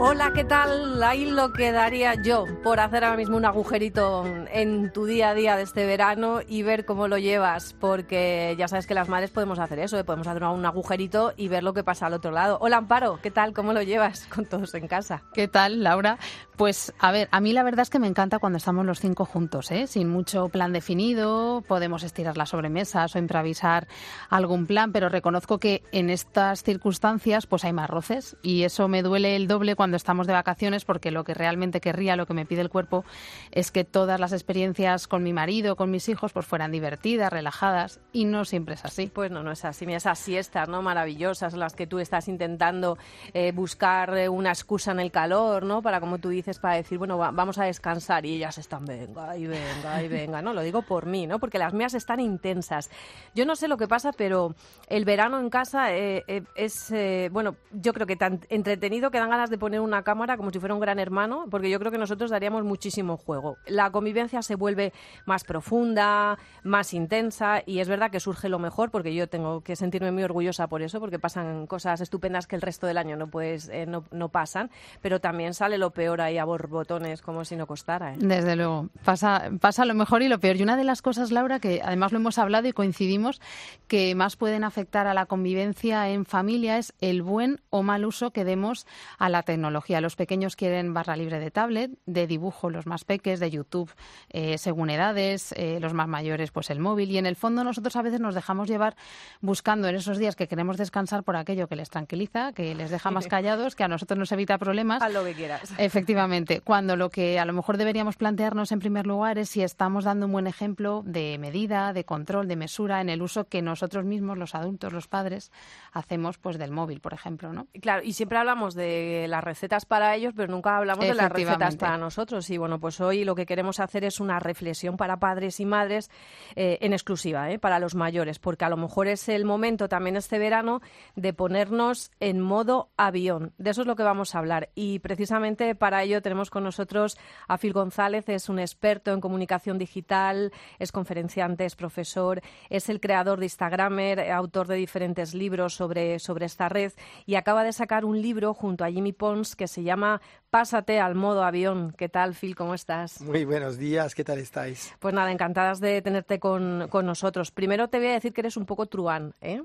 Hola, ¿qué tal? Ahí lo que daría yo por hacer ahora mismo un agujerito en tu día a día de este verano y ver cómo lo llevas, porque ya sabes que las madres podemos hacer eso, ¿eh? podemos hacer un agujerito y ver lo que pasa al otro lado. Hola, Amparo, ¿qué tal? ¿Cómo lo llevas con todos en casa? ¿Qué tal, Laura? Pues a ver, a mí la verdad es que me encanta cuando estamos los cinco juntos, ¿eh? sin mucho plan definido, podemos estirar las sobremesas o improvisar algún plan, pero reconozco que en estas circunstancias pues hay más roces y eso me duele el doble cuando estamos de vacaciones porque lo que realmente querría, lo que me pide el cuerpo, es que todas las experiencias con mi marido, con mis hijos, pues fueran divertidas, relajadas y no siempre es así. Pues no, no es así. Mira, esas siestas, ¿no? Maravillosas, las que tú estás intentando eh, buscar eh, una excusa en el calor, ¿no? Para, como tú dices, para decir, bueno, vamos a descansar y ellas están, venga, y venga, y venga, ¿no? Lo digo por mí, ¿no? Porque las mías están intensas. Yo no sé lo que pasa, pero el verano en casa eh, es, bueno, yo creo que tan entretenido que dan ganas de poner una cámara como si fuera un gran hermano, porque yo creo que nosotros daríamos muchísimo juego. La convivencia se vuelve más profunda, más intensa y es verdad que surge lo mejor, porque yo tengo que sentirme muy orgullosa por eso, porque pasan cosas estupendas que el resto del año no, puedes, eh, no, no, pasan, pero también sale lo peor ahí a borbotones como si no costara. ¿eh? Desde luego, pasa, pasa lo mejor y lo peor. Y una de las cosas, Laura, que además lo hemos hablado y coincidimos, que más pueden afectar a la convivencia en familia es el buen o mal uso que demos a la tecnología los pequeños quieren barra libre de tablet, de dibujo los más peques, de YouTube eh, según edades, eh, los más mayores pues el móvil. Y en el fondo nosotros a veces nos dejamos llevar buscando en esos días que queremos descansar por aquello que les tranquiliza, que les deja más callados, que a nosotros nos evita problemas. A lo que quieras. Efectivamente, cuando lo que a lo mejor deberíamos plantearnos en primer lugar es si estamos dando un buen ejemplo de medida, de control, de mesura en el uso que nosotros mismos, los adultos, los padres, hacemos pues del móvil, por ejemplo, ¿no? Claro, y siempre hablamos de la recetas para ellos, pero nunca hablamos de las recetas para nosotros. Y bueno, pues hoy lo que queremos hacer es una reflexión para padres y madres eh, en exclusiva, eh, para los mayores, porque a lo mejor es el momento también este verano de ponernos en modo avión. De eso es lo que vamos a hablar. Y precisamente para ello tenemos con nosotros a Phil González, es un experto en comunicación digital, es conferenciante, es profesor, es el creador de Instagramer, autor de diferentes libros sobre, sobre esta red y acaba de sacar un libro junto a Jimmy Pons que se llama Pásate al modo avión. ¿Qué tal, Phil? ¿Cómo estás? Muy buenos días, ¿qué tal estáis? Pues nada, encantadas de tenerte con, con nosotros. Primero te voy a decir que eres un poco truán, ¿eh?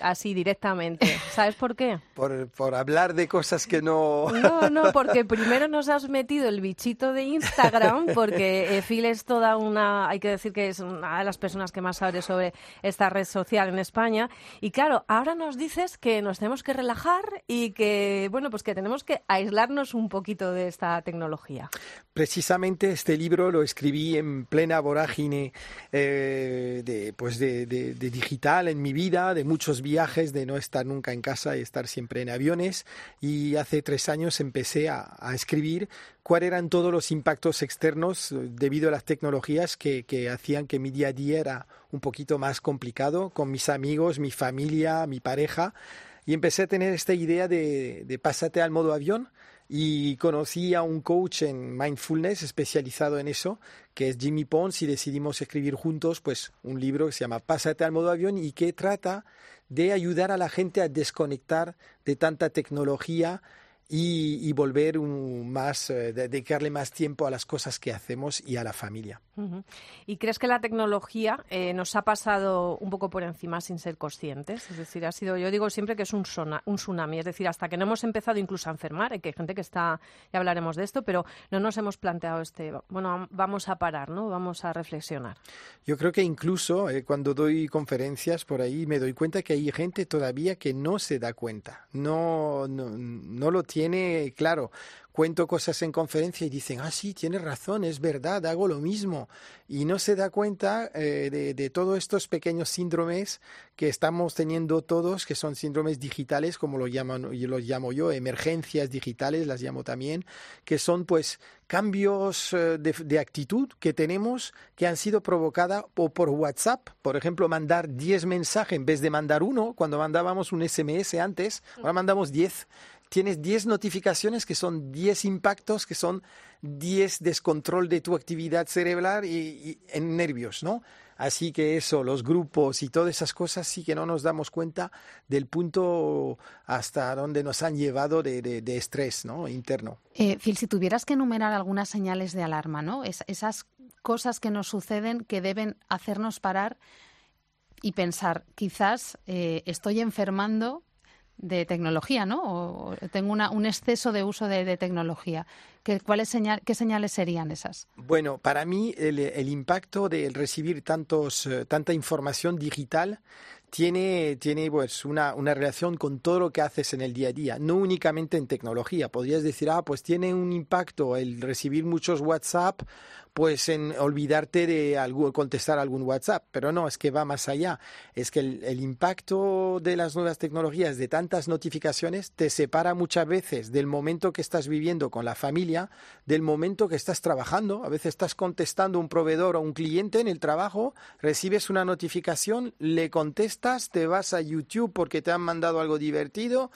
Así directamente. ¿Sabes por qué? Por, por, hablar de cosas que no... No, no, porque primero nos has metido el bichito de Instagram, porque eh, Phil es toda una, hay que decir que es una de las personas que más sabe sobre esta red social en España. Y claro, ahora nos dices que nos tenemos que relajar y que, bueno, pues que tenemos que aislarnos un poquito de esta tecnología. Precisamente este libro lo escribí en plena vorágine eh, de, pues de, de, de digital en mi vida, de muchos viajes, de no estar nunca en casa y estar siempre en aviones. Y hace tres años empecé a, escribir cuáles eran todos los impactos externos eh, debido a las tecnologías que, hacían que mi día a día era un poquito más complicado con mis amigos, mi familia, mi pareja. Y empecé a tener esta idea de, de pásate al modo avión y conocí a un coach en mindfulness especializado en eso, que es Jimmy Pons, y decidimos escribir juntos pues un libro que se llama Pásate al modo avión y que trata de ayudar a la gente a desconectar de tanta tecnología y, volver un, más, eh, dedicarle más tiempo a las cosas que hacemos y a la familia. ¿Y crees que la tecnología eh, nos ha pasado un poco por encima sin ser conscientes? Es decir, ha sido, yo digo siempre que es un, un tsunami, es decir, hasta que no hemos empezado incluso a enfermar, que hay gente que está, ya hablaremos de esto, pero no nos hemos planteado este, bueno, vamos a parar, ¿no? Vamos a reflexionar. Yo creo que incluso eh, cuando doy conferencias por ahí me doy cuenta que hay gente todavía que no se da cuenta, no, no, no lo tiene tiene, claro, cuento cosas en conferencia y dicen, ah, sí, tienes razón, es verdad, hago lo mismo. Y no se da cuenta eh, de, de todos estos pequeños síndromes que estamos teniendo todos, que son síndromes digitales, como lo llaman, yo los llamo yo, emergencias digitales, las llamo también, que son pues cambios eh, de, de actitud que tenemos que han sido provocadas por WhatsApp. Por ejemplo, mandar 10 mensajes en vez de mandar uno, cuando mandábamos un SMS antes, ahora mandamos 10 tienes 10 notificaciones que son 10 impactos, que son 10 descontrol de tu actividad cerebral y, en nervios, ¿no? Así que eso, los grupos y todas esas cosas sí que no nos damos cuenta del punto hasta donde nos han llevado de estrés ¿no? interno. Eh, Phil, si tuvieras que enumerar algunas señales de alarma, ¿no? Es, esas cosas que nos suceden que deben hacernos parar y pensar, quizás eh, estoy enfermando de tecnología, ¿no? O tengo una, un exceso de uso de, de tecnología. ¿Qué, señal, ¿Qué señales serían esas? Bueno, para mí el, el impacto de recibir tantos, uh, tanta información digital tiene, tiene pues una, una, relación con todo lo que haces en el día a día, no únicamente en tecnología. Podrías decir, ah, pues tiene un impacto el recibir muchos WhatsApp pues en olvidarte de algo, contestar algún WhatsApp, pero no, es que va más allá. Es que el, el, impacto de las nuevas tecnologías, de tantas notificaciones, te separa muchas veces del momento que estás viviendo con la familia, del momento que estás trabajando. A veces estás contestando a un proveedor o un cliente en el trabajo, recibes una notificación, le contestas, te vas a YouTube porque te han mandado algo divertido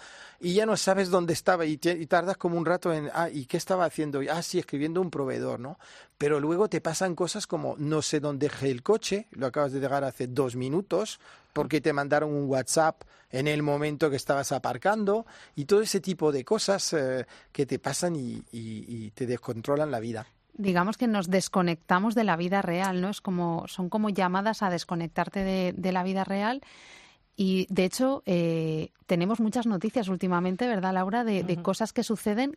y ya no sabes dónde estaba y, tardas como un rato en, ah, ¿y qué estaba haciendo? Ah, sí, escribiendo un proveedor, ¿no? Pero luego te pasan cosas como no sé dónde dejé el coche, lo acabas de dejar hace dos minutos, porque te mandaron un WhatsApp en el momento que estabas aparcando y todo ese tipo de cosas eh, que te pasan y, y, y te descontrolan la vida digamos que nos desconectamos de la vida real, ¿no? Es como, son como llamadas a desconectarte de, de la vida real. Y de hecho, eh, tenemos muchas noticias últimamente, ¿verdad, Laura? De, de, cosas que suceden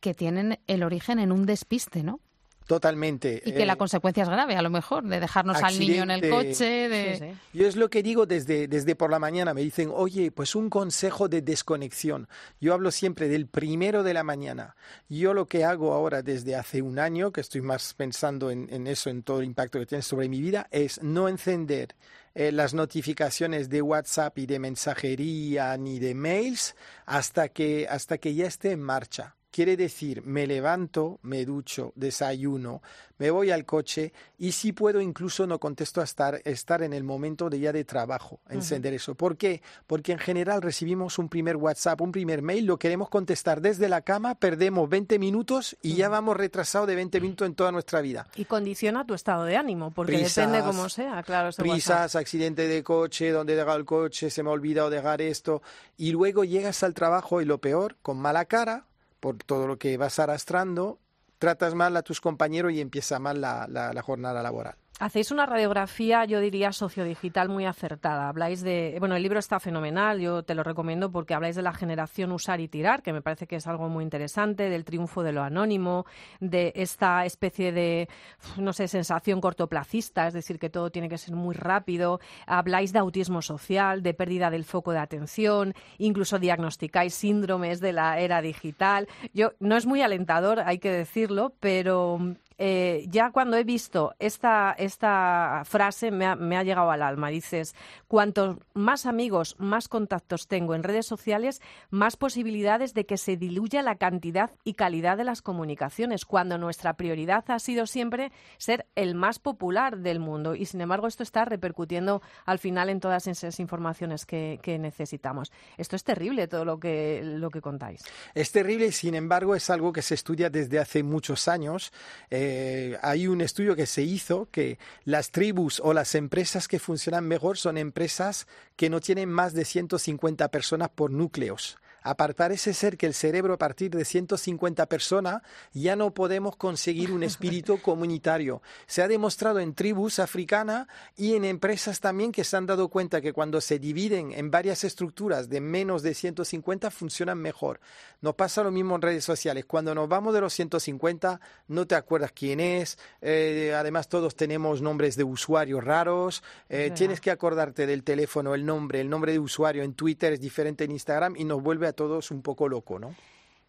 que tienen el origen en un despiste, ¿no? Totalmente. Y que eh, la consecuencia es grave, a lo mejor, de dejarnos al niño en el coche. De... Sí, sí. Yo es lo que digo desde, desde por la mañana. Me dicen, oye, pues un consejo de desconexión. Yo hablo siempre del primero de la mañana. Yo lo que hago ahora desde hace un año, que estoy más pensando en, en eso, en todo el impacto que tiene sobre mi vida, es no encender eh, las notificaciones de WhatsApp y de mensajería ni de mails hasta que, hasta que ya esté en marcha. Quiere decir, me levanto, me ducho, desayuno, me voy al coche y si puedo incluso no contesto a estar, estar en el momento de ya de trabajo, encender uh -huh. eso. ¿Por qué? Porque en general recibimos un primer WhatsApp, un primer mail, lo queremos contestar desde la cama, perdemos 20 minutos y uh -huh. ya vamos retrasados de 20 minutos en toda nuestra vida. Y condiciona tu estado de ánimo, porque prisas, depende cómo sea, claro. Prisas, WhatsApp. accidente de coche, donde he dejado el coche, se me ha olvidado dejar esto. Y luego llegas al trabajo y lo peor, con mala cara, por todo lo que vas arrastrando, tratas mal a tus compañeros y empieza mal la, la, la jornada laboral. Hacéis una radiografía, yo diría, sociodigital muy acertada. Habláis de. Bueno, el libro está fenomenal, yo te lo recomiendo porque habláis de la generación usar y tirar, que me parece que es algo muy interesante, del triunfo de lo anónimo, de esta especie de, no sé, sensación cortoplacista, es decir, que todo tiene que ser muy rápido. Habláis de autismo social, de pérdida del foco de atención, incluso diagnosticáis síndromes de la era digital. Yo, no es muy alentador, hay que decirlo, pero eh, ya cuando he visto esta, esta frase me ha, me ha, llegado al alma. Dices, cuantos más amigos, más contactos tengo en redes sociales, más posibilidades de que se diluya la cantidad y calidad de las comunicaciones, cuando nuestra prioridad ha sido siempre ser el más popular del mundo. Y sin embargo, esto está repercutiendo al final en todas esas informaciones que, necesitamos. Esto es terrible, todo lo que, lo que contáis. Es terrible, sin embargo, es algo que se estudia desde hace muchos años. Eh, eh, hay un estudio que se hizo que las tribus o las empresas que funcionan mejor son empresas que no tienen más de 150 personas por núcleos parece ser que el cerebro a partir de 150 personas ya no podemos conseguir un espíritu comunitario. Se ha demostrado en tribus africanas y en empresas también que se han dado cuenta que cuando se dividen en varias estructuras de menos de 150 funcionan mejor. Nos pasa lo mismo en redes sociales. Cuando nos vamos de los 150 no te acuerdas quién es. Eh, además todos tenemos nombres de usuarios raros. Eh, tienes que acordarte del teléfono, el nombre, el nombre de usuario en Twitter es diferente en Instagram y nos vuelve a todos un poco loco, ¿no?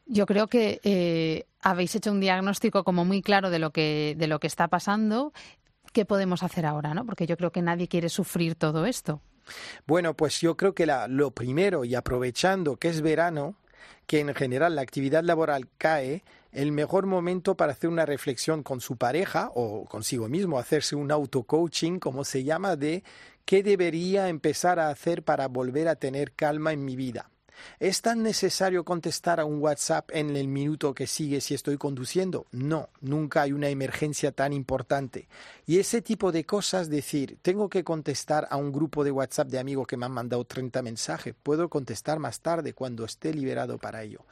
Yo creo que eh, habéis hecho un diagnóstico como muy claro de lo que de lo que está pasando. ¿Qué podemos hacer ahora, no? Porque yo creo que nadie quiere sufrir todo esto. Bueno, pues yo creo que la, lo primero y aprovechando que es verano, que en general la actividad laboral cae, el mejor momento para hacer una reflexión con su pareja o consigo mismo, hacerse un auto-coaching, como se llama, de qué debería empezar a hacer para volver a tener calma en mi vida. ¿Es tan necesario contestar a un WhatsApp en el minuto que sigue si estoy conduciendo? No, nunca hay una emergencia tan importante. Y ese tipo de cosas, decir, tengo que contestar a un grupo de WhatsApp de amigos que me han mandado 30 mensajes, puedo contestar más tarde cuando esté liberado para ello.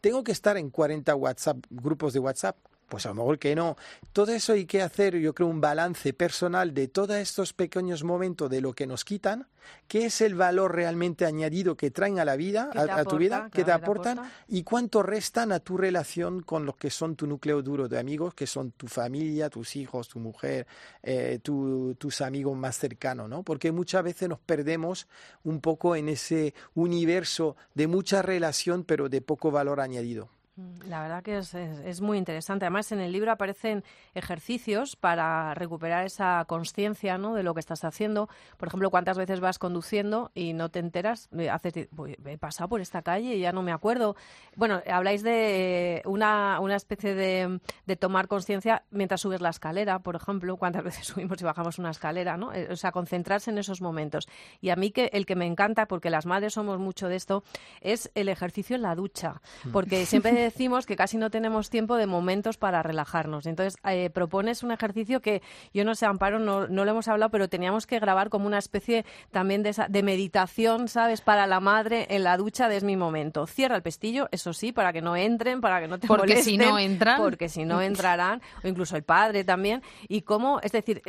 Tengo que estar en 40 WhatsApp, grupos de WhatsApp, pues a lo mejor que no. Todo eso hay que hacer, yo creo, un balance personal de todos estos pequeños momentos de lo que nos quitan, qué es el valor realmente añadido que traen a la vida, a, tu vida, que te aportan, y cuánto restan a tu relación con lo que son tu núcleo duro de amigos, que son tu familia, tus hijos, tu mujer, eh, tus amigos más cercanos, ¿no? Porque muchas veces nos perdemos un poco en ese universo de mucha relación, pero de poco valor añadido. Mm, la verdad que es, muy interesante. Además, en el libro aparecen ejercicios para recuperar esa conciencia ¿no? de lo que estás haciendo. Por ejemplo, cuántas veces vas conduciendo y no te enteras. Haces, he pasado por esta calle y ya no me acuerdo. Bueno, habláis de una, una especie de, de tomar conciencia mientras subes la escalera, por ejemplo. Cuántas veces subimos y bajamos una escalera, ¿no? Eh, o sea, concentrarse en esos momentos. Y a mí que el que me encanta, porque las madres somos mucho de esto, es el ejercicio en la ducha. Mm. Porque siempre decimos que casi no tenemos tiempo de momentos para relajarnos. Entonces, eh, propones un ejercicio que yo no sé, Amparo, no, no lo hemos hablado, pero teníamos que grabar como una especie también de, de meditación, ¿sabes? Para la madre en la ducha de es mi momento. Cierra el pestillo, eso sí, para que no entren, para que no te porque si no entran. Porque si no entrarán, o incluso el padre también. Y cómo, es decir,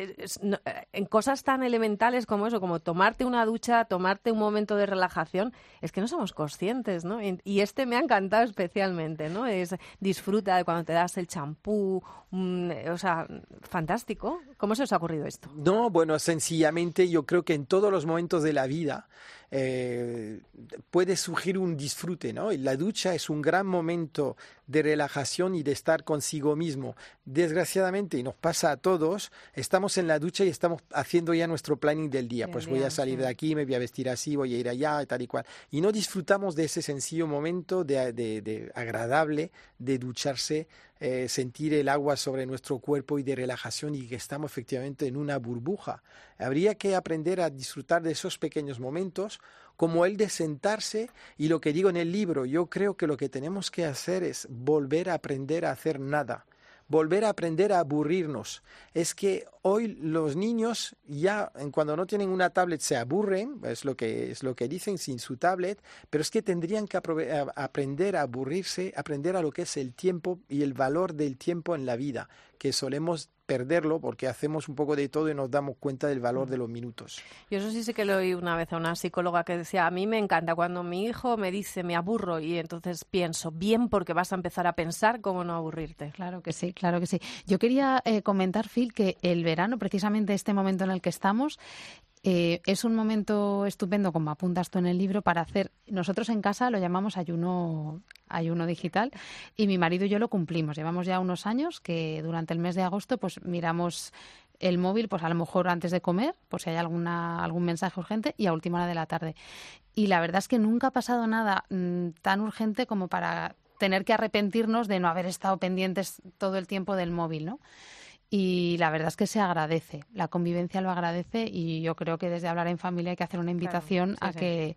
en cosas tan elementales como eso, como tomarte una ducha, tomarte un momento de relajación, es que no somos conscientes, ¿no? Y este me ha encantado especialmente. ¿No? Es disfruta de cuando te das el champú, o sea, fantástico. ¿Cómo se os ha ocurrido esto? No, bueno, sencillamente yo creo que en todos los momentos de la vida eh, puede surgir un disfrute, ¿no? Y la ducha es un gran momento de relajación y de estar consigo mismo. Desgraciadamente, y nos pasa a todos, estamos en la ducha y estamos haciendo ya nuestro planning del día. pues voy a salir de aquí, me voy a vestir así, voy a ir allá, tal y cual. Y no disfrutamos de ese sencillo momento de, de agradable de ducharse eh, sentir el agua sobre nuestro cuerpo y de relajación y que estamos efectivamente en una burbuja. Habría que aprender a disfrutar de esos pequeños momentos como el de sentarse y lo que digo en el libro, yo creo que lo que tenemos que hacer es volver a aprender a hacer nada volver a aprender a aburrirnos. Es que hoy los niños ya cuando no tienen una tablet se aburren, es lo que es lo que dicen sin su tablet, pero es que tendrían que aprender a aburrirse, aprender a lo que es el tiempo y el valor del tiempo en la vida, que solemos perderlo porque hacemos un poco de todo y nos damos cuenta del valor de los minutos. Yo eso sí sé que lo oí una vez a una psicóloga que decía, a mí me encanta cuando mi hijo me dice me aburro y entonces pienso, bien porque vas a empezar a pensar cómo no aburrirte. Claro que sí, claro que sí. Yo quería eh, comentar, Phil, que el verano, precisamente este momento en el que estamos, eh, es un momento estupendo, como apuntas tú en el libro, para hacer. Nosotros en casa lo llamamos ayuno, ayuno digital y mi marido y yo lo cumplimos. Llevamos ya unos años que durante el mes de agosto pues miramos el móvil, pues a lo mejor antes de comer, por si hay alguna, algún mensaje urgente, y a última hora de la tarde. Y la verdad es que nunca ha pasado nada mm, tan urgente como para tener que arrepentirnos de no haber estado pendientes todo el tiempo del móvil, ¿no? Y la verdad es que se agradece, la convivencia lo agradece y yo creo que desde hablar en familia hay que hacer una invitación a que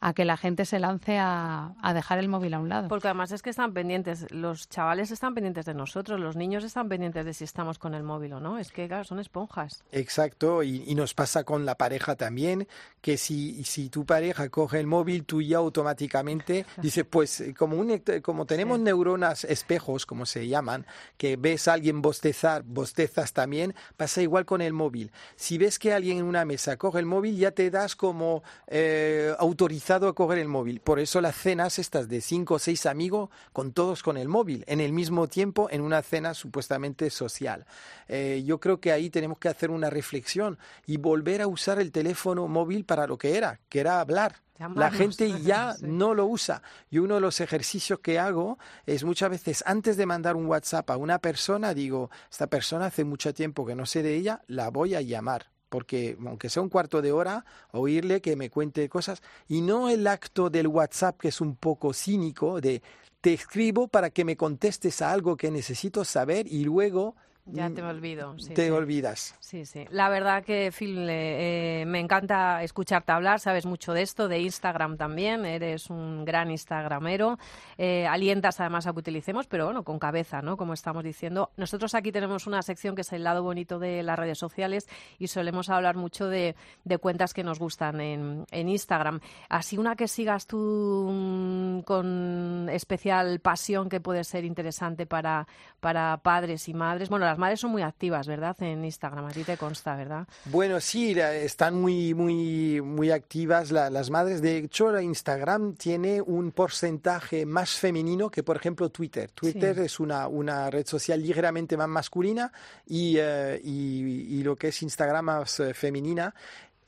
a que la gente se lance a, dejar el móvil a un lado. Porque además es que están pendientes, los chavales están pendientes de nosotros, los niños están pendientes de si estamos con el móvil o no. Es que, claro, son esponjas. Exacto, y, nos pasa con la pareja también, que si, si tu pareja coge el móvil, tú ya automáticamente dices, pues como, un, como tenemos neuronas espejos, como se llaman, que ves a alguien bostezar, bostezas también, pasa igual con el móvil. Si ves que alguien en una mesa coge el móvil, ya te das como eh, autorizado a coger el móvil. Por eso las cenas estas de cinco o seis amigos con todos con el móvil, en el mismo tiempo en una cena supuestamente social. Eh, yo creo que ahí tenemos que hacer una reflexión y volver a usar el teléfono móvil para lo que era, que era hablar. La gente ya no lo usa. Y uno de los ejercicios que hago es muchas veces antes de mandar un WhatsApp a una persona, digo, esta persona hace mucho tiempo que no sé de ella, la voy a llamar porque aunque sea un cuarto de hora, oírle que me cuente cosas. Y no el acto del WhatsApp que es un poco cínico de te escribo para que me contestes a algo que necesito saber y luego ya te olvido. te olvidas. Sí, sí. La verdad que, Phil, eh, me encanta escucharte hablar. Sabes mucho de esto, de Instagram también. Eres un gran Instagramero. Eh, alientas además a que utilicemos, pero bueno, con cabeza, ¿no? Como estamos diciendo. Nosotros aquí tenemos una sección que es el lado bonito de las redes sociales y solemos hablar mucho de, cuentas que nos gustan en, en, Instagram. Así una que sigas tú mm, con especial pasión que puede ser interesante para, para padres y madres. Bueno, las madres son muy activas, ¿verdad? En Instagram, a ti te consta, ¿verdad? Bueno, sí, están muy, muy, muy activas las madres. De hecho, Instagram tiene un porcentaje más femenino que, por ejemplo, Twitter. Twitter es una, una red social ligeramente más masculina y, eh, y, y, lo que es Instagram más eh, femenina.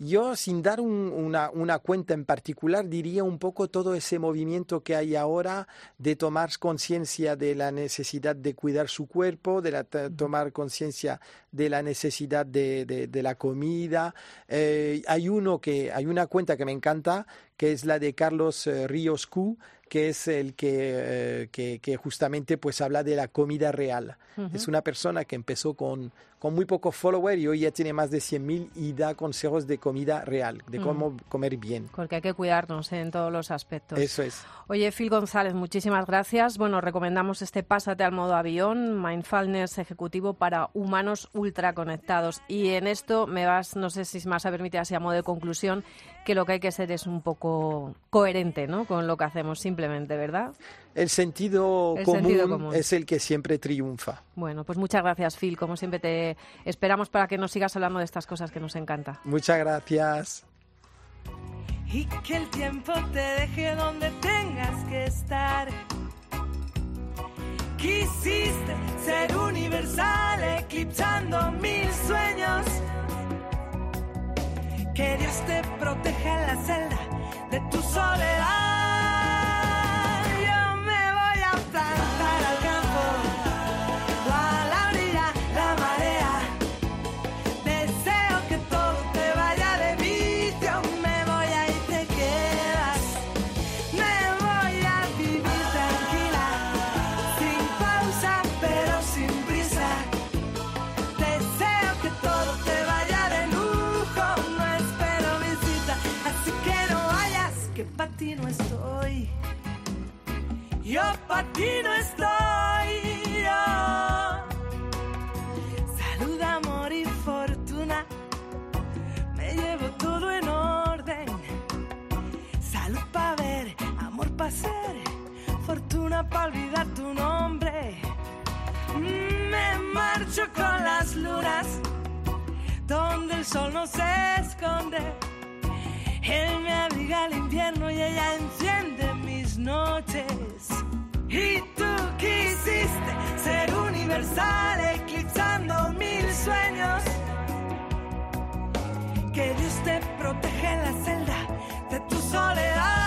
Yo, sin dar una, una, cuenta en particular, diría un poco todo ese movimiento que hay ahora de tomar conciencia de la necesidad de cuidar su cuerpo, de tomar conciencia de la necesidad de, de, la comida. Eh, hay uno que, hay una cuenta que me encanta, que es la de Carlos eh, Ríos Q, que es el que, eh, que, justamente pues habla de la comida real. Es una persona que empezó con, con muy pocos followers y hoy ya tiene más de 100.000 y da consejos de comida real, de cómo comer bien. Porque hay que cuidarnos en todos los aspectos. Eso es. Oye, Phil González, muchísimas gracias. Bueno, recomendamos este Pásate al modo avión, Mindfulness ejecutivo para humanos ultraconectados. Y en esto me vas, no sé si vas a permitir así a modo de conclusión, que lo que hay que ser es un poco coherente ¿no? con lo que hacemos simplemente, ¿verdad? El, sentido, común es el que siempre triunfa. Bueno, pues muchas gracias, Phil. Como siempre te esperamos para que nos sigas hablando de estas cosas que nos encanta. Muchas gracias. Y que el tiempo te deje donde tengas que estar. Quisiste ser universal, eclipsando mil sueños que Dios te proteja en la celda de tu soledad. Yo para ti no estoy. Salud, amor y fortuna, me llevo todo en orden. Salud para ver, amor para ser, fortuna para olvidar tu nombre. Me marcho con las lunas, donde el sol no se esconde. Él me abriga el invierno y ella enciende noches. Y tú quisiste ser universal, eclipsando mil sueños. Que Dios te protege en la celda de tu soledad.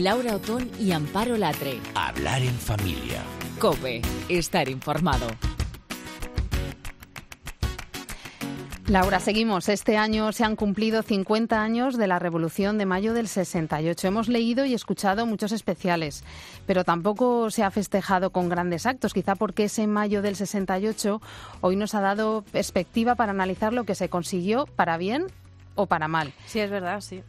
Laura Otón y Amparo Latre. Hablar en familia. Cope, estar informado. Laura, seguimos. Este año se han cumplido 50 años de la Revolución de Mayo del 68. Hemos leído y escuchado muchos especiales, pero tampoco se ha festejado con grandes actos, quizá porque ese mayo del 68 hoy nos ha dado perspectiva para analizar lo que se consiguió para bien o para mal. Sí, es verdad, sí.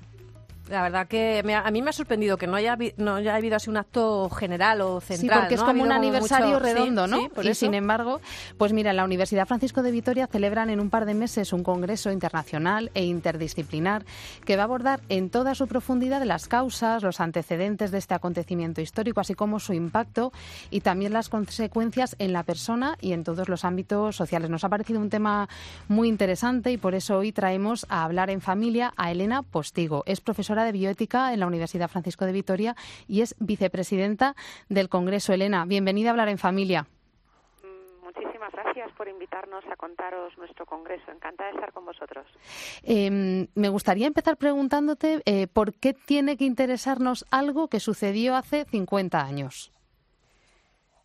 La verdad que me a mí me ha sorprendido que no haya, no haya habido así un acto general o Sí, central. porque es como un aniversario mucho- redondo, sí, ¿no? sí, por y eso. sin embargo, pues mira, en la Universidad Francisco de Vitoria celebran en un par de meses un congreso internacional e interdisciplinar que va a abordar en toda su profundidad las causas, los antecedentes de este acontecimiento histórico, así como su impacto y también las consecuencias en la persona y en todos los ámbitos sociales. Nos ha parecido un tema muy interesante y por eso hoy traemos a hablar en familia a Elena Postigo. Es profesora de bioética en la Universidad Francisco de Vitoria y es vicepresidenta del Congreso. Elena, bienvenida a hablar en familia. Mm, Muchísimas gracias por invitarnos a contaros nuestro congreso. Encantada de estar con vosotros. Eh, me gustaría empezar preguntándote eh, por qué tiene que interesarnos algo que sucedió hace 50 años.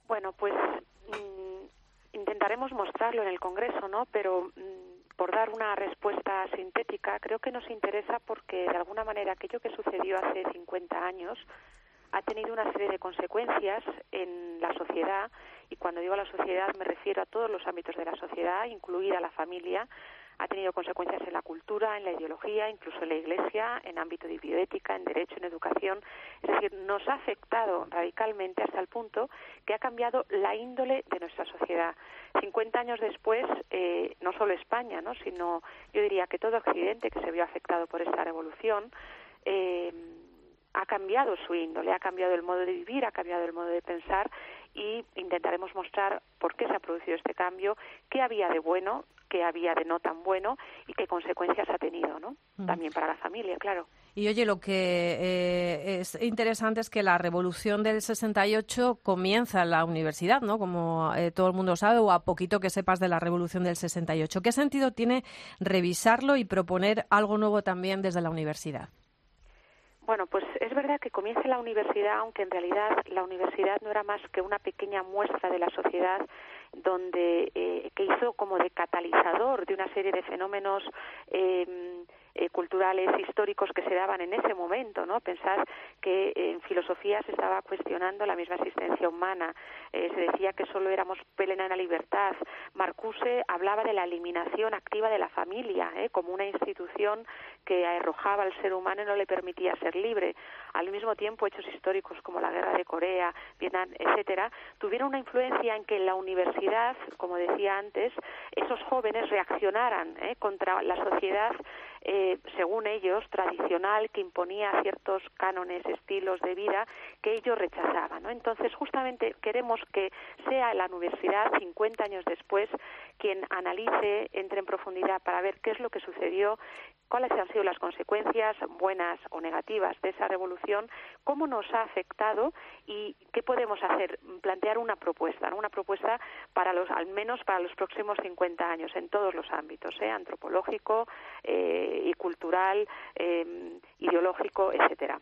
Bueno, pues mm, intentaremos mostrarlo en el congreso, ¿no? Pero mm, por dar una respuesta sintética, creo que nos interesa porque de alguna manera aquello que sucedió hace 50 años ha tenido una serie de consecuencias en la sociedad y cuando digo la sociedad me refiero a todos los ámbitos de la sociedad, incluida la familia, ha tenido consecuencias en la cultura, en la ideología, incluso en la iglesia, en ámbito de bioética, en derecho, en educación. Es decir, nos ha afectado radicalmente hasta el punto que ha cambiado la índole de nuestra sociedad. 50 años después, eh, no solo España, ¿no? sino yo diría que todo Occidente que se vio afectado por esta revolución, eh, ha cambiado su índole, ha cambiado el modo de vivir, ha cambiado el modo de pensar y intentaremos mostrar por qué se ha producido este cambio, qué había de bueno, había de no tan bueno y qué consecuencias ha tenido, ¿no? También para la familia, claro. Y oye, lo que eh, es interesante es que la revolución del 68 comienza en la universidad, ¿no? Como eh, todo el mundo sabe, o a poquito que sepas de la revolución del 68. ¿Qué sentido tiene revisarlo y proponer algo nuevo también desde la universidad? Bueno, pues es verdad que comienza en la universidad, aunque en realidad la universidad no era más que una pequeña muestra de la sociedad donde eh, que hizo como de catalizador de una serie de fenómenos eh, eh, culturales históricos que se daban en ese momento, ¿no? Pensad que en filosofía se estaba cuestionando la misma existencia humana, eh, se decía que solo éramos plena en libertad. Marcuse hablaba de la eliminación activa de la familia, ¿eh? como una institución que arrojaba al ser humano y no le permitía ser libre. Al mismo tiempo, hechos históricos como la guerra de Corea, Vietnam, etcétera, tuvieron una influencia en que en la universidad, como decía antes, esos jóvenes reaccionaran ¿eh? contra la sociedad eh, según ellos, tradicional, que imponía ciertos cánones, estilos de vida que ellos rechazaban. ¿no? Entonces, justamente queremos que sea la universidad, 50 años después, quien analice, entre en profundidad para ver qué es lo que sucedió, cuáles han sido las consecuencias, buenas o negativas, de esa revolución, cómo nos ha afectado y qué podemos hacer, plantear una propuesta, una propuesta para los, al menos para los próximos 50 años, en todos los ámbitos, ¿eh? antropológico eh, y cultural, eh, ideológico, etcétera.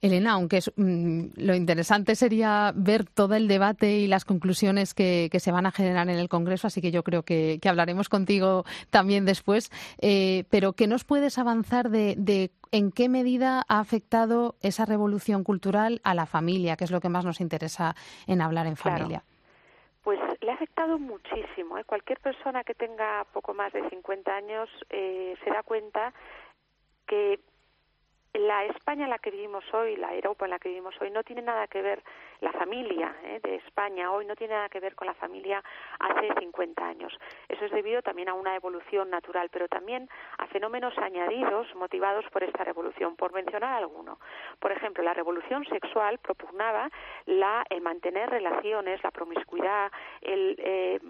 Elena, aunque es, mm, lo interesante sería ver todo el debate y las conclusiones que, que se van a generar en el Congreso, así que yo creo que, que hablaremos contigo también después. Eh, pero, ¿qué nos puedes avanzar de, de en qué medida ha afectado esa revolución cultural a la familia, que es lo que más nos interesa en hablar en Claro. Pues le ha afectado muchísimo. ¿eh? Cualquier persona que tenga poco más de 50 años eh, se da cuenta que la España en la que vivimos hoy, la Europa en la que vivimos hoy, no tiene nada que ver, la familia ¿eh? de España hoy no tiene nada que ver con la familia hace 50 años. Eso es debido también a una evolución natural, pero también a fenómenos añadidos motivados por esta revolución, por mencionar alguno. Por ejemplo, la revolución sexual propugnaba la, el mantener relaciones, la promiscuidad, el. Eh,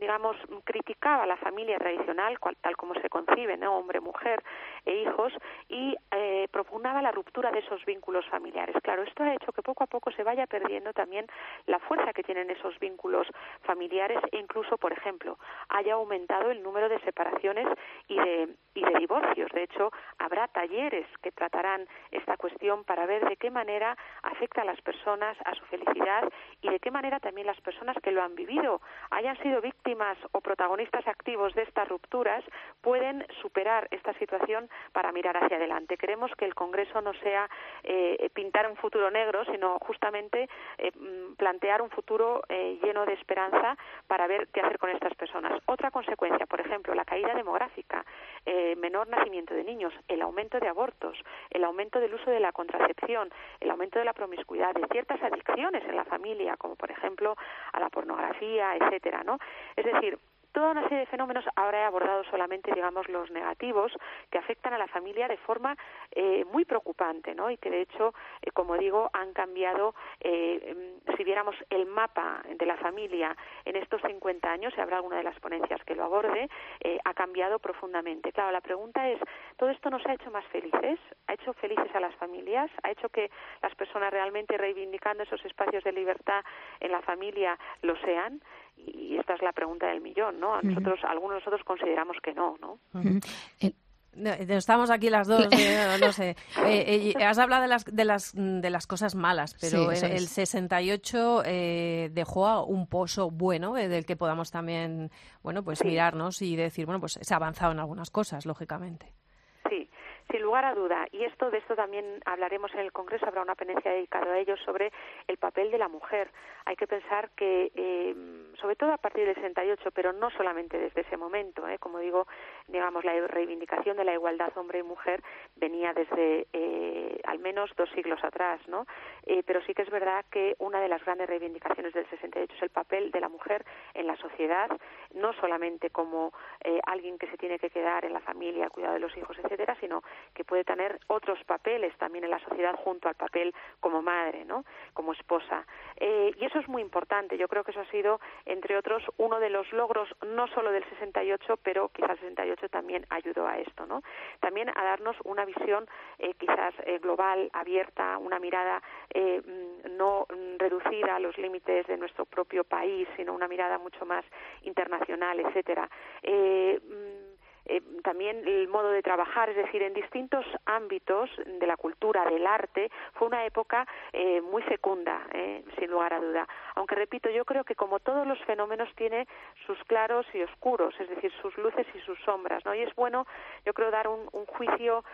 digamos, criticaba la familia tradicional, cual, tal como se concibe, ¿no? hombre, mujer e hijos, y eh, propugnaba la ruptura de esos vínculos familiares. Claro, esto ha hecho que poco a poco se vaya perdiendo también la fuerza que tienen esos vínculos familiares e incluso, por ejemplo, haya aumentado el número de separaciones y de, y de divorcios. De hecho, habrá talleres que tratarán esta cuestión para ver de qué manera afecta a las personas, a su felicidad y de qué manera también las personas que lo han vivido, hayan sido víctimas o protagonistas activos de estas rupturas, pueden superar esta situación para mirar hacia adelante. Queremos que el Congreso no sea eh, pintar un futuro negro, sino justamente eh, mm, plantear un futuro eh, lleno de esperanza para ver qué hacer con estas personas. Otra consecuencia, por ejemplo, la caída demográfica, menor nacimiento de niños, el aumento de abortos, el aumento del uso de la contracepción, el aumento de la promiscuidad, de ciertas adicciones en la familia, como por ejemplo a la pornografía, etcétera, ¿no? Es decir, toda una serie de fenómenos. Ahora he abordado solamente, digamos, los negativos que afectan a la familia de forma eh, muy preocupante, ¿no? Y que, de hecho, eh, como digo, han cambiado, eh, si viéramos el mapa de la familia en estos 50 años, y habrá alguna de las ponencias que lo aborde, ha cambiado profundamente. Claro, la pregunta es, ¿todo esto nos ha hecho más felices? ¿Ha hecho felices a las familias? ¿Ha hecho que las personas realmente reivindicando esos espacios de libertad en la familia lo sean? Y esta es la pregunta del millón, ¿no? A nosotros, algunos de nosotros consideramos que no, ¿no? Estamos aquí las dos, eh, no sé. Eh, eh, has hablado de las, de las, de las cosas malas, pero el, 68 dejó un pozo bueno del que podamos también, bueno, pues mirarnos y decir, bueno, pues se ha avanzado en algunas cosas, lógicamente. Sin lugar a duda, y esto de esto también hablaremos en el Congreso, habrá una ponencia dedicada a ello sobre el papel de la mujer. Hay que pensar que, eh, sobre todo a partir del 68, pero no solamente desde ese momento, eh, como digo, digamos, la reivindicación de la igualdad hombre y mujer venía desde eh, al menos dos siglos atrás, ¿no? Eh, pero sí que es verdad que una de las grandes reivindicaciones del 68 es el papel de la mujer en la sociedad, no solamente como eh, alguien que se tiene que quedar en la familia, cuidado de los hijos, etcétera, sino que puede tener otros papeles también en la sociedad junto al papel como madre, ¿no? Como esposa. Eh, y eso es muy importante. Yo creo que eso ha sido, entre otros, uno de los logros no solo del 68, pero quizás 68 2008 también ayudó a esto, ¿no? También a darnos una visión eh, quizás eh, global, abierta, una mirada eh, mm, no mm, reducida a los límites de nuestro propio país, sino una mirada mucho más internacional, etcétera. Eh, mm, eh, también el modo de trabajar, es decir, en distintos ámbitos de la cultura, del arte, fue una época eh, muy fecunda, eh, sin lugar a duda. Aunque repito, yo creo que como todos los fenómenos tiene sus claros y oscuros, es decir, sus luces y sus sombras, ¿no? Y es bueno, yo creo, dar un, un juicio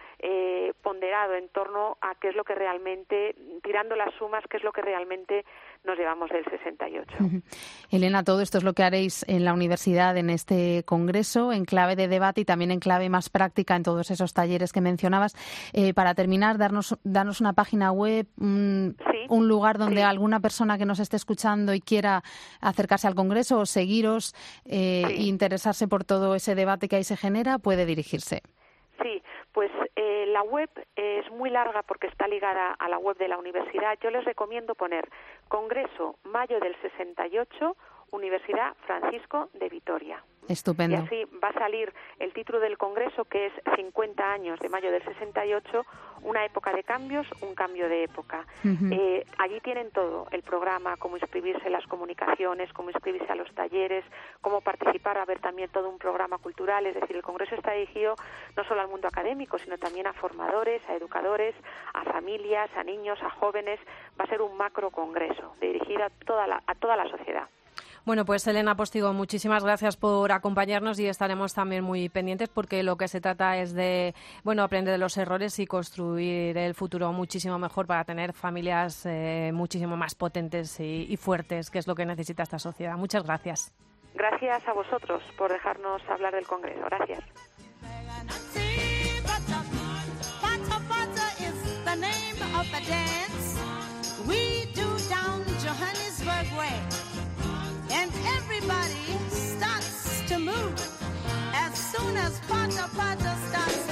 ponderado en torno a qué es lo que realmente, tirando las sumas, qué es lo que realmente nos llevamos del 68. Elena, todo esto es lo que haréis en la universidad en este congreso, en clave de debate y también en clave más práctica en todos esos talleres que mencionabas. Eh, para terminar, darnos, darnos una página web, un, lugar donde alguna persona que nos esté escuchando y quiera acercarse al congreso o seguiros eh, e interesarse por todo ese debate que ahí se genera, puede dirigirse. Sí, pues eh, la web es muy larga porque está ligada a la web de la universidad. Yo les recomiendo poner Congreso Mayo del 68 Universidad Francisco de Vitoria. Estupendo. Y así va a salir el título del Congreso, que es 50 años de mayo del 68, una época de cambios, un cambio de época. Eh, allí tienen todo, el programa, cómo inscribirse en las comunicaciones, cómo inscribirse a los talleres, cómo participar, a ver también todo un programa cultural. Es decir, el Congreso está dirigido no solo al mundo académico, sino también a formadores, a educadores, a familias, a niños, a jóvenes. Va a ser un macro congreso dirigido a toda la, a toda la sociedad. Bueno, pues Elena Postigo, muchísimas gracias por acompañarnos y estaremos también muy pendientes porque lo que se trata es de, bueno, aprender de los errores y construir el futuro muchísimo mejor para tener familias eh, muchísimo más potentes y, fuertes, que es lo que necesita esta sociedad. Muchas gracias. Gracias a vosotros por dejarnos hablar del Congreso. Gracias. Everybody starts to move. As soon as Pata Pata starts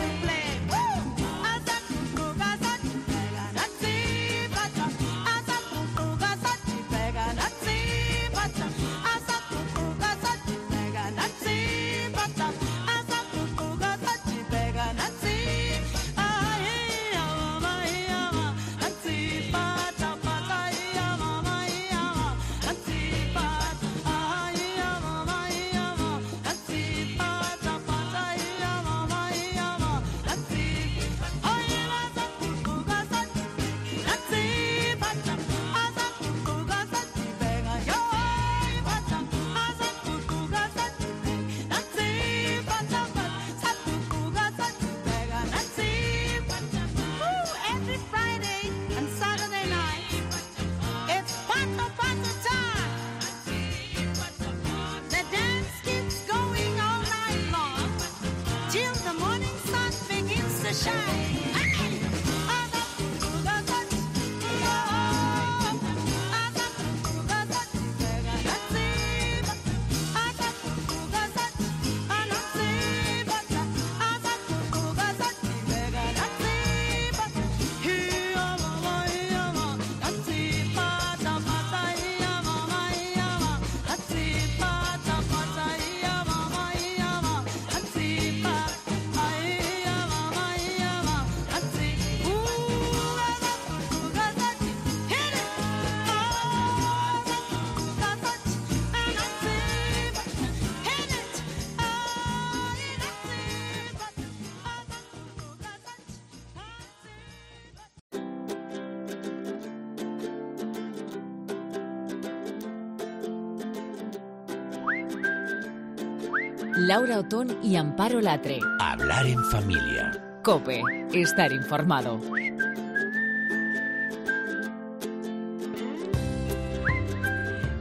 Laura Otón y Amparo Latre. Hablar en familia. Cope, estar informado.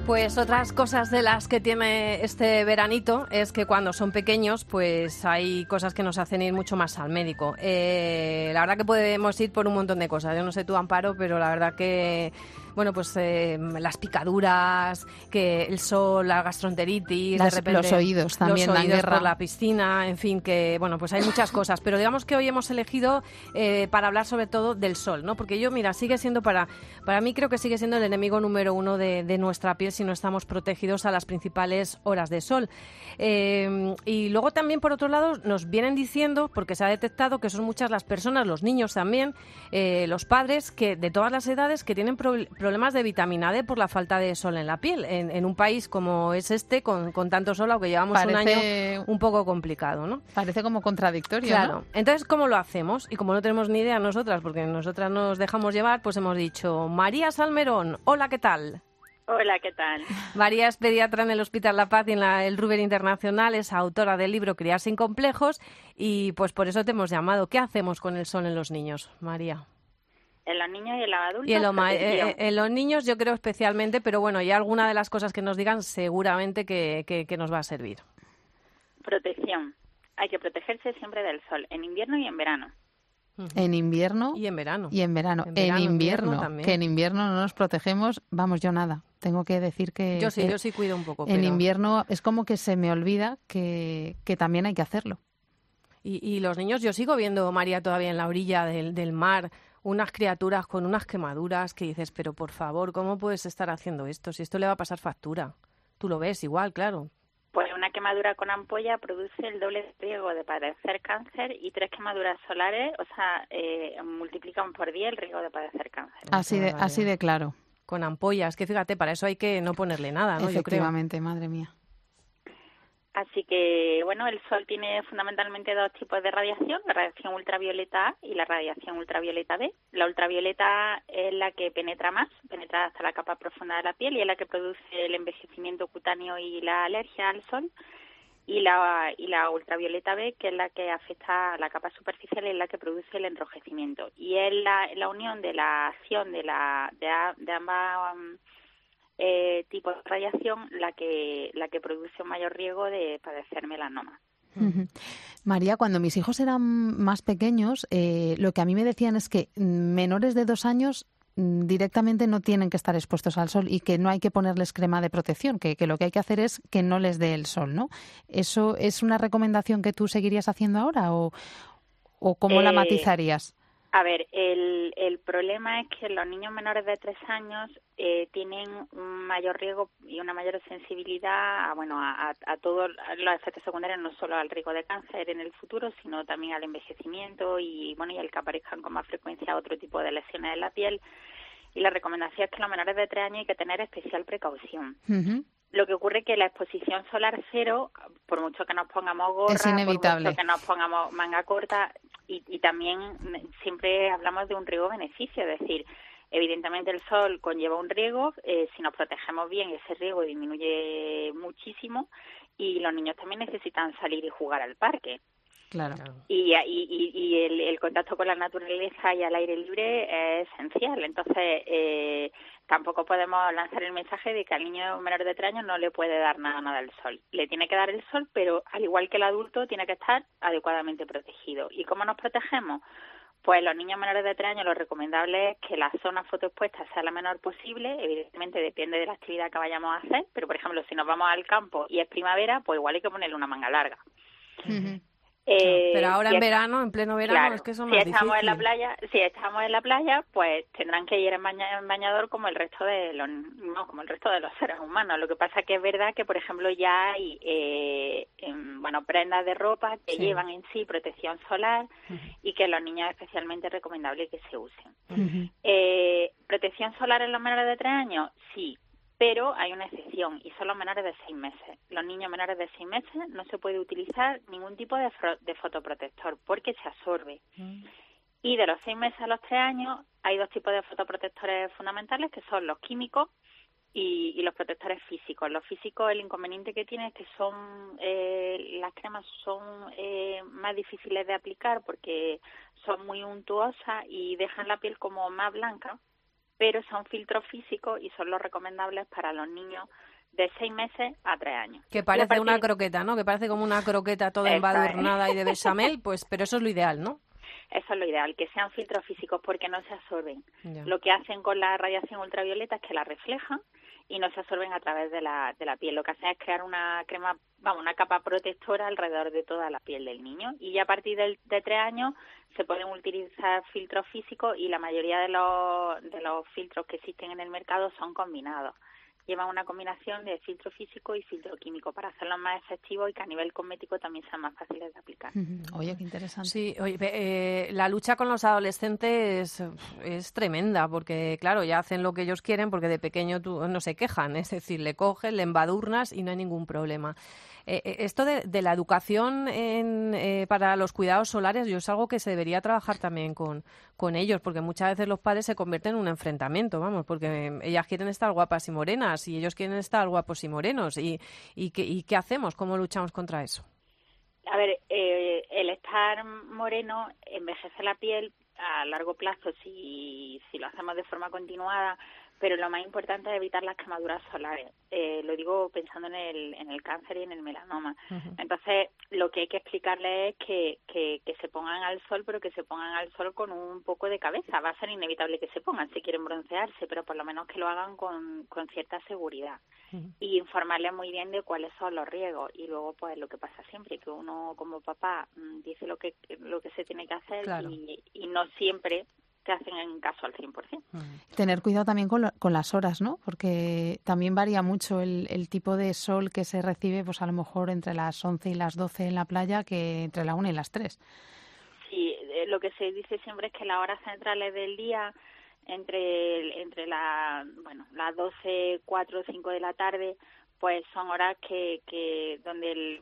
Pues otras cosas de las que tiene este veranito es que cuando son pequeños, pues hay cosas que nos hacen ir mucho más al médico. Eh, la verdad que podemos ir por un montón de cosas. Yo no sé tú, Amparo, pero la verdad que bueno, pues eh, las picaduras, que el sol, la gastroenteritis, Las- de repente los oídos también los oídos guerra. por la piscina, en fin, que bueno, pues hay muchas cosas. Pero digamos que hoy hemos elegido eh, para hablar sobre todo del sol, ¿no? Porque yo, mira, sigue siendo para, para mí creo que sigue siendo el enemigo número uno de, de nuestra piel si no estamos protegidos a las principales horas de sol. Eh, y luego también, por otro lado, nos vienen diciendo, porque se ha detectado que son muchas las personas, los niños también, eh, los padres, que de todas las edades que tienen pro- problemas de vitamina D por la falta de sol en la piel. En, en un país como es este, con, con tanto sol, aunque llevamos un año un poco complicado, ¿no? Parece como contradictorio, Claro. ¿no? Entonces, ¿cómo lo hacemos? Y como no tenemos ni idea nosotras, porque nosotras nos dejamos llevar, pues hemos dicho, María Salmerón, hola, ¿qué tal? Hola, ¿qué tal? María es pediatra en el Hospital La Paz y en la- el Ruber Internacional, es autora del libro Criar sin complejos y pues por eso te hemos llamado. ¿Qué hacemos con el sol en los niños, María? En los niños y en los adultos. Y en, lo eh, eh, en los niños yo creo especialmente, pero bueno, ya alguna de las cosas que nos digan seguramente que, que- que nos va a servir. Protección. Hay que protegerse siempre del sol, en invierno y en verano. En invierno Y en verano. y en verano. En invierno invierno, también. que en invierno no nos protegemos, vamos, yo nada. Tengo que decir que, Yo sí, que yo sí cuido un poco. en pero- invierno es como que se me olvida que, que también hay que hacerlo. Y, y los niños, yo sigo viendo, María, todavía en la orilla del, del mar, unas criaturas con unas quemaduras que dices, pero por favor, ¿cómo puedes estar haciendo esto? Si esto le va a pasar factura. Tú lo ves igual, claro. Pues una quemadura con ampolla produce el doble riesgo de padecer cáncer y tres quemaduras solares, o sea, eh, multiplican por 10 el riesgo de padecer cáncer. Así de, así de claro. Con ampollas, que fíjate, para eso hay que no ponerle nada, ¿no? Yo creo. Efectivamente, madre mía. Así que, bueno, el sol tiene fundamentalmente dos tipos de radiación, la radiación ultravioleta A y la radiación ultravioleta B. La ultravioleta es la que penetra más, penetra hasta la capa profunda de la piel y es la que produce el envejecimiento cutáneo y la alergia al sol. Y la, y la ultravioleta B, que es la que afecta a la capa superficial, es la que produce el enrojecimiento. Y es la, la unión de la acción de, la, de, de ambas um, eh, tipos de radiación la que, la que produce un mayor riesgo de padecer melanoma. María, cuando mis hijos eran más pequeños, eh, lo que a mí me decían es que menores de dos años mm, directamente no tienen que estar expuestos al sol y que no hay que ponerles crema de protección, que, que lo que hay que hacer es que no les dé el sol, ¿no? ¿Eso es una recomendación que tú seguirías haciendo ahora o, o cómo la Eh, matizarías? A ver, el, el problema es que los niños menores de tres años eh, tienen un mayor riesgo y una mayor sensibilidad a, bueno, a, todos los efectos secundarios, no solo al riesgo de cáncer en el futuro, sino también al envejecimiento y, bueno, y al que aparezcan con más frecuencia otro tipo de lesiones en la piel. Y la recomendación es que los menores de tres años hay que tener especial precaución. Lo que ocurre es que la exposición solar cero, por mucho que nos pongamos gorra, por mucho que nos pongamos manga corta, y, y también siempre hablamos de un riesgo-beneficio, es decir, evidentemente el sol conlleva un riesgo, eh, si nos protegemos bien ese riesgo disminuye muchísimo y los niños también necesitan salir y jugar al parque. Claro. Y, y, y- y el, el contacto con la naturaleza y al aire libre es esencial. Entonces, eh, tampoco podemos lanzar el mensaje de que al niño menor de tres años no le puede dar nada, nada el sol. Le tiene que dar el sol, pero al igual que el adulto, tiene que estar adecuadamente protegido. ¿Y cómo nos protegemos? Pues los niños menores de tres años lo recomendable es que la zona fotoexpuesta sea la menor posible. Evidentemente depende de la actividad que vayamos a hacer, pero por ejemplo, si nos vamos al campo y es primavera, pues igual hay que ponerle una manga larga. Ujú. Eh, Pero ahora si en verano, en pleno verano, Claro, es que eso es si más estamos en la playa, si estamos en la playa, pues tendrán que ir en, baña- en bañador como el resto de los no, como el resto de los seres humanos. Lo que pasa que es verdad que, por ejemplo, ya hay eh, em, bueno prendas de ropa que Sí. llevan en sí protección solar y que los niños es especialmente recomendable que se usen. Eh, ¿Protección solar en los menores de tres años? Sí, pero hay una excepción y son los menores de seis meses. Los niños menores de seis meses no se puede utilizar ningún tipo de, de fotoprotector porque se absorbe. Y de los seis meses a los tres años hay dos tipos de fotoprotectores fundamentales que son los químicos y, y los protectores físicos. Los físicos, el inconveniente que tienen es que son eh, las cremas son eh, más difíciles de aplicar porque son muy untuosas y dejan la piel como más blanca, pero son filtros físicos y son los recomendables para los niños de seis meses a tres años. Que parece partir- una croqueta, ¿no? Que parece como una croqueta toda embadurnada y de bechamel, pues, pero eso es lo ideal, ¿no? Eso es lo ideal, que sean filtros físicos porque no se absorben. Ya. Lo que hacen con la radiación ultravioleta es que la reflejan y no se absorben a través de la, de la piel. Lo que hacen es crear una crema, vamos, una capa protectora alrededor de toda la piel del niño. Y ya a partir del- de tres años se pueden utilizar filtros físicos y la mayoría de los, de los filtros que existen en el mercado son combinados. Llevan una combinación de filtro físico y filtro químico para hacerlos más efectivos y que a nivel cosmético también sean más fáciles de aplicar. Oye, qué interesante. Sí, oye, eh, la lucha con los adolescentes es tremenda porque, claro, ya hacen lo que ellos quieren porque de pequeño tú, no se quejan, es decir, le coges, le embadurnas y no hay ningún problema. Eh, eh, esto de, de la educación en, eh, para los cuidados solares, yo es algo que se debería trabajar también con, con ellos, porque muchas veces los padres se convierten en un enfrentamiento, vamos, porque ellas quieren estar guapas y morenas y ellos quieren estar guapos y morenos. ¿Y, y, qué, y qué hacemos? ¿Cómo luchamos contra eso? A ver, eh, el estar moreno envejece la piel a largo plazo si, si lo hacemos de forma continuada, pero lo más importante es evitar las quemaduras solares. Eh, lo digo pensando en el, en el cáncer y en el melanoma. Entonces, lo que hay que explicarles es que, que, que se pongan al sol, pero que se pongan al sol con un poco de cabeza. Va a ser inevitable que se pongan si quieren broncearse, pero por lo menos que lo hagan con, con cierta seguridad y informarles muy bien de cuáles son los riesgos y luego pues lo que pasa siempre que uno como papá mm, dice lo que lo que se tiene que hacer Claro. y, y no siempre te hacen en caso al 100%. Tener cuidado también con, lo- con las horas, ¿no? Porque también varía mucho el, el tipo de sol que se recibe, pues a lo mejor entre las 11 y las 12 en la playa que entre la 1 y las 3. Sí, eh, lo que se dice siempre es que las horas centrales del día entre entre la bueno las 12 4 5 de la tarde pues son horas que, que donde el,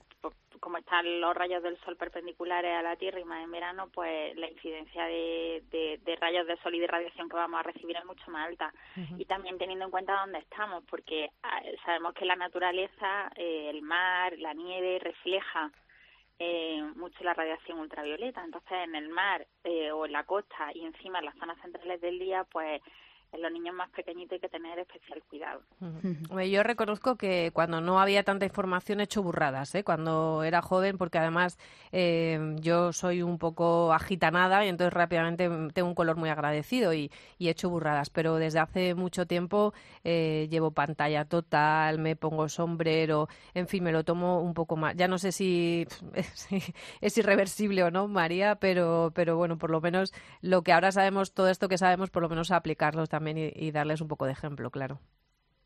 como están los rayos del sol perpendiculares a la Tierra y más en verano pues la incidencia de, de, de rayos de sol y de radiación que vamos a recibir es mucho más alta y también teniendo en cuenta dónde estamos porque ah, sabemos que la naturaleza eh, el mar la nieve refleja eh, mucho la radiación ultravioleta. Entonces, en el mar eh, o en la costa y encima en las zonas centrales del día, pues en los niños más pequeñitos hay que tener especial cuidado. Yo reconozco que cuando no había tanta información he hecho burradas, ¿eh? cuando era joven, porque además eh, yo soy un poco agitanada y entonces rápidamente tengo un color muy agradecido y, he hecho burradas, pero desde hace mucho tiempo eh, llevo pantalla total, me pongo sombrero, en fin, me lo tomo un poco más. Ya no sé si es irreversible o no, María, pero, pero bueno, por lo menos lo que ahora sabemos, todo esto que sabemos, por lo menos aplicarlos también y, y darles un poco de ejemplo, claro.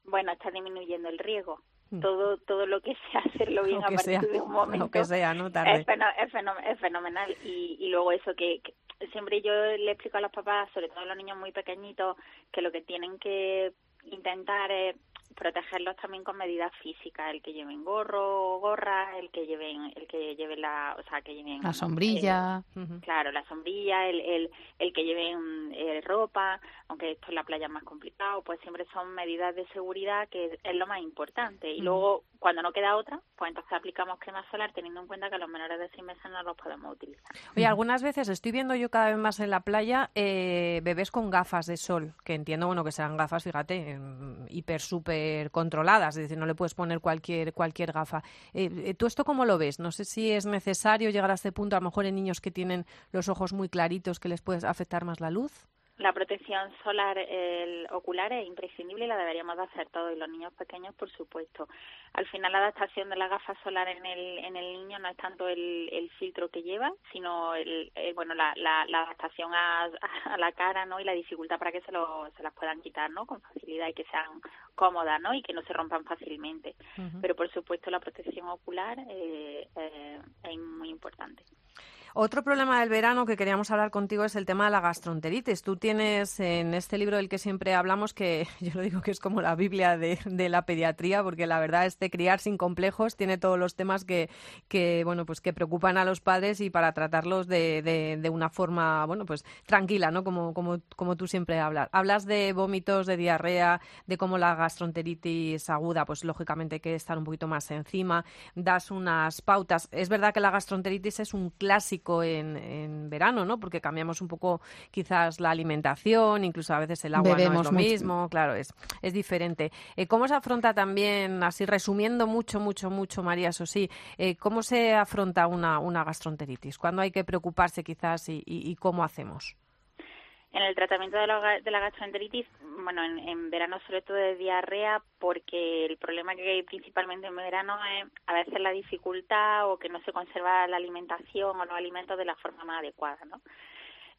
Bueno, está disminuyendo el riesgo. Mm. Todo todo lo que sea hacerlo bien a partir sea, de un momento aunque sea, ¿no? Tarde. Es, feno- es, feno- es fenomenal. Y, y luego eso que, que siempre yo le explico a los papás, sobre todo a los niños muy pequeñitos, que lo que tienen que intentar es protegerlos también con medidas físicas, el que lleven gorro o gorra, el que lleven, el que lleven la, o sea, que lleven La sombrilla. Ujú. Claro, la sombrilla, el, el, el que lleven eh, ropa, aunque esto en la playa es más complicado, pues siempre son medidas de seguridad que es lo más importante. Y luego, cuando no queda otra, pues entonces aplicamos crema solar teniendo en cuenta que los menores de seis meses no los podemos utilizar. Oye, algunas veces estoy viendo yo cada vez más en la playa eh, bebés con gafas de sol, que entiendo, bueno, que serán gafas, fíjate, em, hiper, súper controladas, es decir, no le puedes poner cualquier, cualquier gafa. Eh, eh, ¿Tú esto cómo lo ves? No sé si es necesario llegar a este punto, a lo mejor en niños que tienen los ojos muy claritos, que les puede afectar más la luz. La protección solar el ocular es imprescindible y la deberíamos de hacer todos, y los niños pequeños, por supuesto. Al final, la adaptación de la gafa solar en el, en el niño no es tanto el, el filtro que lleva, sino el, eh, bueno, la, la, la adaptación a, a la cara ¿no? y la dificultad para que se, lo, se las puedan quitar ¿no? con facilidad y que sean cómodas ¿no? y que no se rompan fácilmente. Pero, por supuesto, la protección ocular eh, eh, es muy importante. Otro problema del verano que queríamos hablar contigo es el tema de la gastroenteritis. Tú tienes en este libro del que siempre hablamos, que yo lo digo que es como la Biblia de, de la pediatría, porque la verdad es de criar sin complejos, tiene todos los temas que, que, bueno, pues que preocupan a los padres y para tratarlos de, de, de una forma bueno, pues tranquila, ¿no? Como, como, como tú siempre hablas. Hablas de vómitos, de diarrea, de cómo la gastroenteritis aguda, pues lógicamente hay que estar un poquito más encima. Das unas pautas. Es verdad que la gastroenteritis es un clásico en, en verano, ¿no? Porque cambiamos un poco quizás la alimentación, incluso a veces el agua no es lo mucho. mismo, claro, es, es diferente. Eh, ¿Cómo se afronta también, así resumiendo mucho, mucho, mucho, María, eso sí, eh, cómo se afronta una, una gastroenteritis? ¿Cuándo hay que preocuparse quizás y, y- y cómo hacemos? En el tratamiento de la, de la gastroenteritis, bueno, en, en verano sobre todo de diarrea, porque el problema que hay principalmente en verano es a veces la dificultad o que no se conserva la alimentación o los alimentos de la forma más adecuada, ¿no?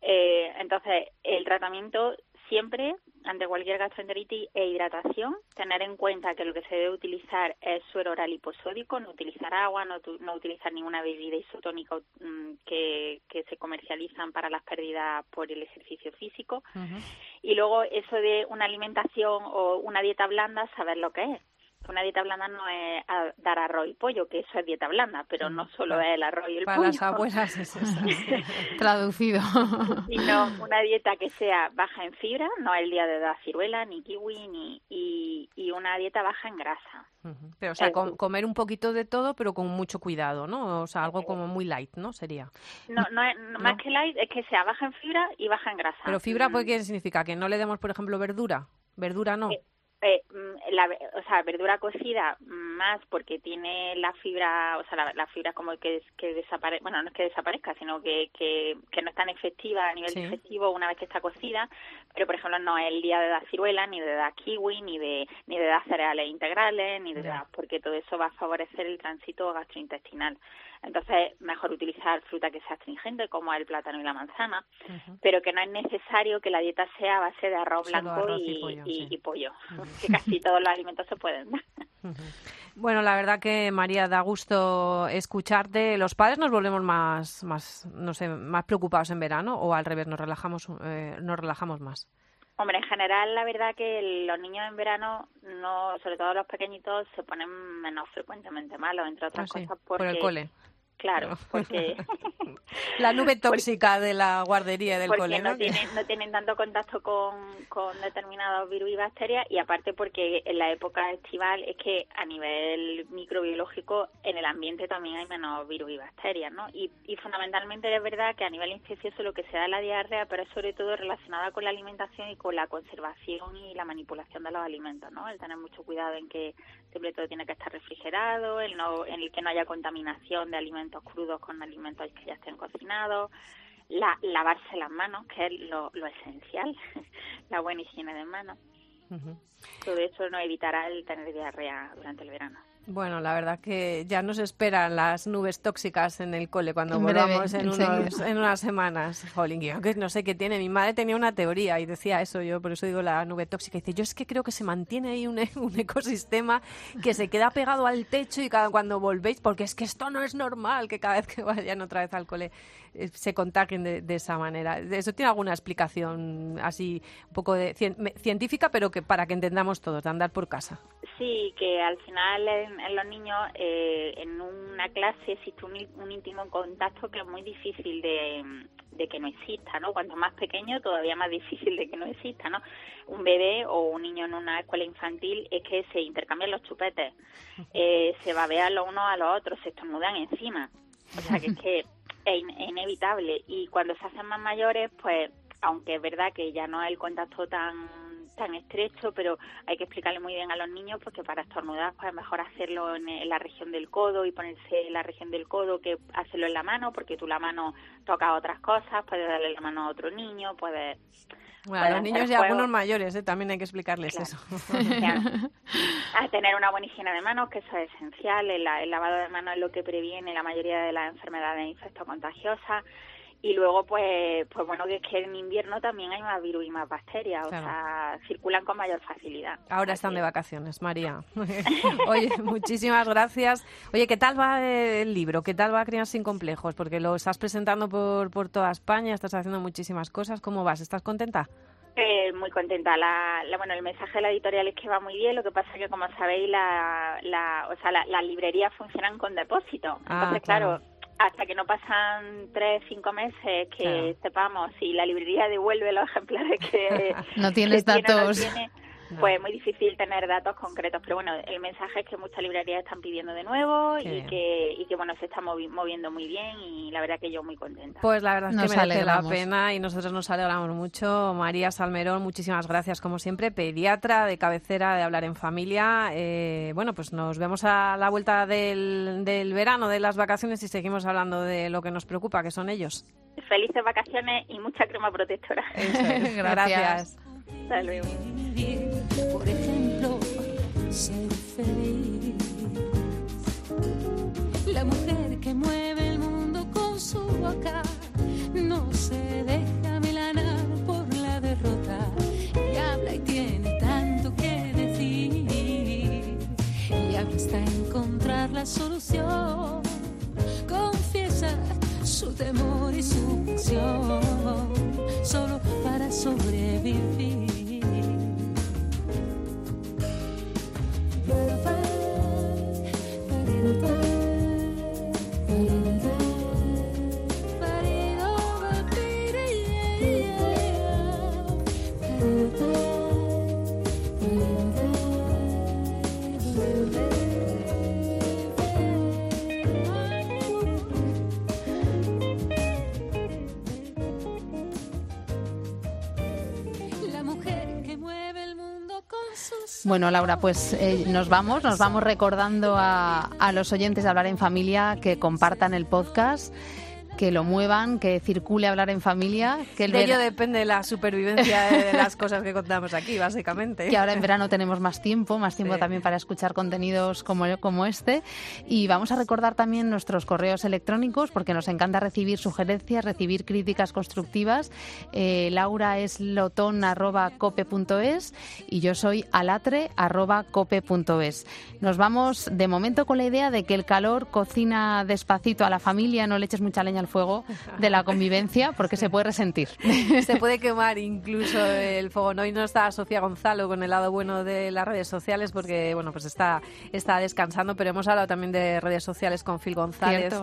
Eh, entonces, el tratamiento siempre, ante cualquier gastroenteritis, es hidratación, tener en cuenta que lo que se debe utilizar es suero oral hiposódico, no utilizar agua, no, tu- no utilizar ninguna bebida isotónica mm, que, que se comercializan para las pérdidas por el ejercicio físico. Y luego eso de una alimentación o una dieta blanda, saber lo que es. Una dieta blanda no es dar arroz y pollo, que eso es dieta blanda, pero no solo claro. es el arroz y el Para pollo. las abuelas es eso. Traducido. sino una dieta que sea baja en fibra, no el día de dar ciruela, ni kiwi, ni, y, y una dieta baja en grasa. Pero, o sea, com- comer un poquito de todo, pero con mucho cuidado, ¿no? O sea, algo como muy light, ¿no? Sería. No, no es, no- más que light, es que sea baja en fibra y baja en grasa. Pero fibra, Mm, pues, ¿qué significa? ¿Que no le demos, por ejemplo, verdura? ¿Verdura no? Eh, eh, la, o sea, verdura cocida más porque tiene la fibra, o sea, la, la fibra como que, que desaparece, bueno, no es que desaparezca, sino que, que, que no es tan efectiva a nivel Sí. digestivo una vez que está cocida, pero por ejemplo no es el día de dar ciruela, ni de dar kiwi, ni de, ni de dar cereales integrales, ni de Ya. dar, porque todo eso va a favorecer el tránsito gastrointestinal. Entonces, mejor utilizar fruta que sea astringente, como el plátano y la manzana, pero que no es necesario que la dieta sea a base de arroz Solo blanco arroz y y, pollo, y- sí. y pollo, que casi todos los alimentos se pueden dar. Bueno, la verdad que María da gusto escucharte. Los padres nos volvemos más, más, no sé, más preocupados en verano o al revés nos relajamos, eh, nos relajamos más. Hombre, en general, la verdad que los niños en verano, no, sobre todo los pequeñitos, se ponen menos frecuentemente malos, entre otras Ah, sí, cosas por el cole. Claro, porque, La nube tóxica de la guardería del porque cole, ¿no? no, tienen, no tienen tanto contacto con, con determinados virus y bacterias y aparte porque en la época estival es que a nivel microbiológico en el ambiente también hay menos virus y bacterias, ¿no? Y, y fundamentalmente es verdad que a nivel infeccioso lo que se da es la diarrea, pero es sobre todo relacionada con la alimentación y con la conservación y la manipulación de los alimentos, ¿no? El tener mucho cuidado en que siempre todo tiene que estar refrigerado, el no, en el que no haya contaminación de alimentos crudos con alimentos que ya estén cocinados, la, lavarse las manos, que es lo, lo esencial, la buena higiene de manos. Ujú. Todo eso nos evitará el tener diarrea durante el verano. Bueno, la verdad que ya nos esperan las nubes tóxicas en el cole cuando En breve, volvamos en, unos, en unas semanas. Jolín, que yo que no sé qué tiene. Mi madre tenía una teoría y decía eso, yo por eso digo la nube tóxica. Dice, yo es que creo que se mantiene ahí un, e- un ecosistema que se queda pegado al techo y cada, cuando volvéis, porque es que esto no es normal que cada vez que vayan otra vez al cole se contagien de, de esa manera. ¿Eso tiene alguna explicación así un poco de, cien- científica, pero que para que entendamos todos, de andar por casa? Sí, que al final en, los niños eh, en una clase existe un, un íntimo contacto que es muy difícil de, de que no exista, ¿no? Cuanto más pequeño, todavía más difícil de que no exista, ¿no? Un bebé o un niño en una escuela infantil es que se intercambian los chupetes, eh, se babean los unos a los otros, se estornudan encima. O sea que es que es in- es inevitable. Y cuando se hacen más mayores, pues, aunque es verdad que ya no es el contacto tan tan estrecho, pero hay que explicarle muy bien a los niños porque para estornudar pues es mejor hacerlo en, la región del codo y ponerse en la región del codo que hacerlo en la mano, porque tú la mano toca otras cosas, puedes darle la mano a otro niño, puedes... Bueno, a los niños y a algunos mayores, ¿eh? también hay que explicarles Claro. eso. A tener una buena higiene de manos, que eso es esencial. El, el lavado de manos es lo que previene la mayoría de las enfermedades infectocontagiosas. Y luego, pues, pues bueno, que es que en invierno también hay más virus y más bacterias, Claro. o sea, circulan con mayor facilidad. Ahora están de es. vacaciones, María. Oye, muchísimas gracias. Oye, ¿qué tal va el libro? ¿Qué tal va Crianza sin complejos? Porque lo estás presentando por, por toda España, estás haciendo muchísimas cosas. ¿Cómo vas? ¿Estás contenta? Eh, muy contenta. La, la- bueno, el mensaje de la editorial es que va muy bien. Lo que pasa es que, como sabéis, la, la, o sea, la- las librerías funcionan con depósito. Ah, Entonces, claro. claro. Hasta que no pasan tres, cinco meses que Claro. sepamos si la librería devuelve los ejemplares que No tienes que tiene o no datos. tiene, pues muy difícil tener datos concretos. Pero bueno, el mensaje es que muchas librerías están pidiendo de nuevo y que, y que bueno, se está moviendo muy bien y la verdad que yo muy contenta. Pues la verdad es que merece la pena y nosotros nos alegramos mucho. María Salmerón, muchísimas gracias como siempre, pediatra de cabecera de Hablar en Familia. Eh, bueno, pues nos vemos a la vuelta del, del verano, de las vacaciones y seguimos hablando de lo que nos preocupa, que son ellos. Felices vacaciones y mucha crema protectora. Gracias. Hasta luego. Ser feliz. La mujer que mueve el mundo con su boca no se deja milanar por la derrota y habla y tiene tanto que decir y hasta encontrar la solución. Confiesa su temor y su pasión solo para sobrevivir. 缘分。Bueno, Laura, pues eh, nos vamos, nos vamos recordando a, a los oyentes de Hablar en Familia que compartan el podcast que lo muevan, que circule hablar en familia. Que el de ello depende la supervivencia de las cosas que contamos aquí, básicamente. Que ahora en verano tenemos más tiempo, más tiempo también para escuchar contenidos como, como este. Y vamos a recordar también nuestros correos electrónicos, porque nos encanta recibir sugerencias, recibir críticas constructivas. Eh, Laura es lotón.cope.es y yo soy alatre.cope.es. Nos vamos de momento con la idea de que el calor cocina despacito a la familia, no le eches mucha leña al fuego de la convivencia porque se puede resentir. Se puede quemar incluso el fuego. Hoy no está Sofía Gonzalo con el lado bueno de las redes sociales porque bueno pues está, está descansando, pero hemos hablado también de redes sociales con Phil González.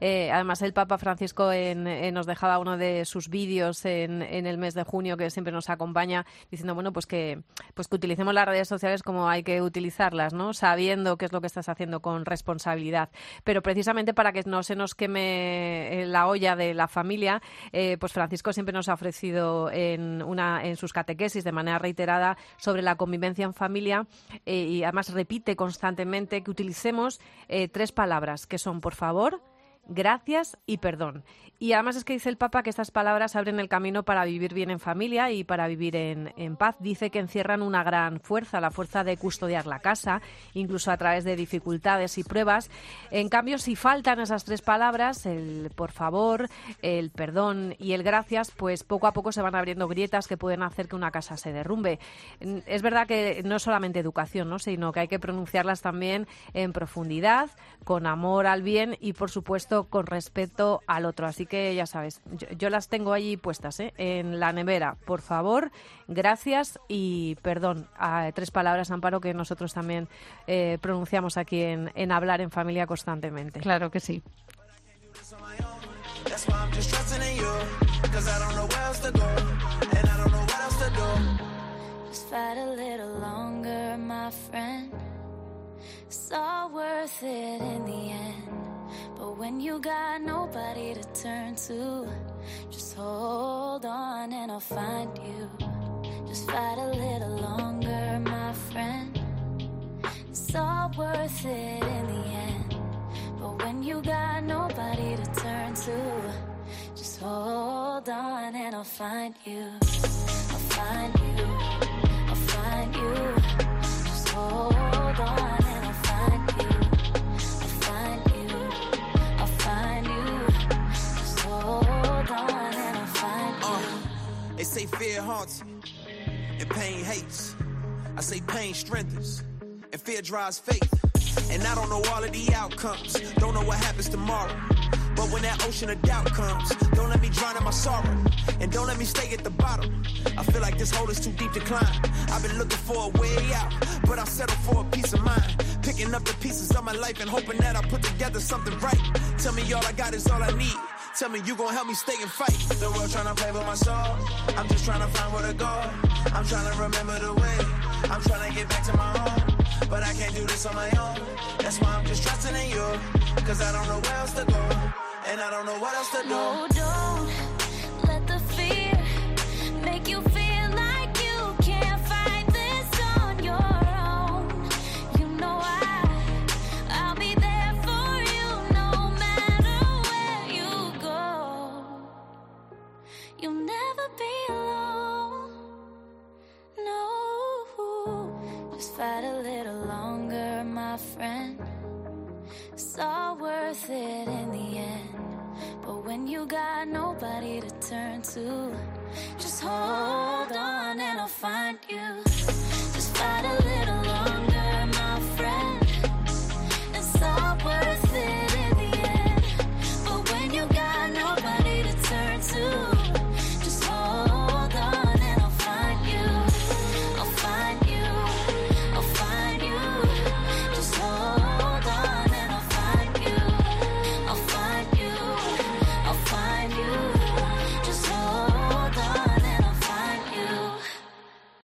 Eh, además el Papa Francisco en, nos dejaba uno de sus vídeos en, en, el mes de junio que siempre nos acompaña diciendo bueno pues que pues que utilicemos las redes sociales como hay que utilizarlas, ¿no? Sabiendo qué es lo que estás haciendo con responsabilidad. Pero precisamente para que no se nos queme la olla de la familia, eh, pues Francisco siempre nos ha ofrecido en, una, en sus catequesis de manera reiterada sobre la convivencia en familia eh, y además repite constantemente que utilicemos eh, tres palabras que son por favor, gracias y perdón. Y además es que dice el Papa que estas palabras abren el camino para vivir bien en familia y para vivir en, en, paz. Dice que encierran una gran fuerza, la fuerza de custodiar la casa, incluso a través de dificultades y pruebas. En cambio, si faltan esas tres palabras, el por favor, el perdón y el gracias, pues poco a poco se van abriendo grietas que pueden hacer que una casa se derrumbe. Es verdad que no es solamente educación, ¿no? sino que hay que pronunciarlas también en profundidad, con amor al bien y, por supuesto, con respeto al otro. Así que ya sabes, yo, yo las tengo allí puestas ¿eh? en la nevera. Por favor, gracias y perdón. a tres palabras, Amparo, que nosotros también eh, pronunciamos aquí en, en Hablar en Familia constantemente. Claro que sí. It's all worth it in the end. But when you got nobody to turn to, just hold on and I'll find you. Just fight a little longer, my friend. It's all worth it in the end. But when you got nobody to turn to, just hold on and I'll find you. I'll find you. I'll find you. Just hold on. They say fear haunts you, and pain hates. I say pain strengthens, and fear drives faith. And I don't know all of the outcomes, don't know what happens tomorrow. But when that ocean of doubt comes, don't let me drown in my sorrow. And don't let me stay at the bottom. I feel like this hole is too deep to climb. I've been looking for a way out, but I settle for a peace of mind. Picking up the pieces of my life and hoping that I put together something right. Tell me all I got is all I need. Tell me you gon' help me stay and fight. The world tryna play with my soul. I'm just tryna find where to go. I'm tryna remember the way. I'm tryna get back to my home. But I can't do this on my own. That's why I'm just trusting in you. Cause I don't know where else to go. And I don't know what else to do. No, don't let the fear make you feel friend. It's all worth it in the end. But when you got nobody to turn to, just hold on and I'll find you.